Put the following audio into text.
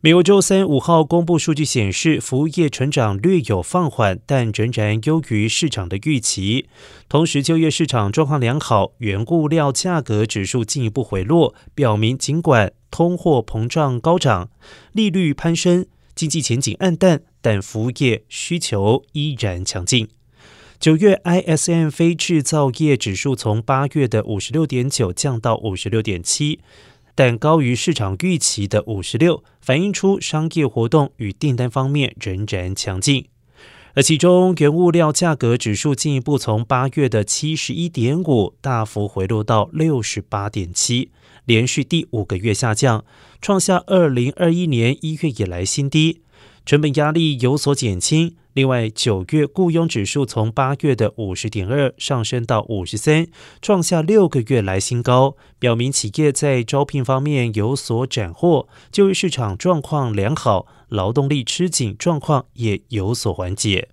美国周三五号公布数据显示，服务业成长略有放缓，但仍然优于市场的预期。同时，就业市场状况良好，原物料价格指数进一步回落，表明尽管通货膨胀高涨、利率攀升、经济前景暗淡，但服务业需求依然强劲。九月 ISM 非制造业指数从八月的五十六点九降到五十六点七。但高于市场预期的五十六，反映出商业活动与订单方面仍然强劲。而其中原物料价格指数进一步从八月的七十一点五大幅回落到六十八点七，连续第五个月下降，创下二零二一年一月以来新低。成本压力有所减轻。另外，九月雇佣指数从八月的五十点二上升到五十三，创下六个月来新高，表明企业在招聘方面有所斩获，就业市场状况良好，劳动力吃紧状况也有所缓解。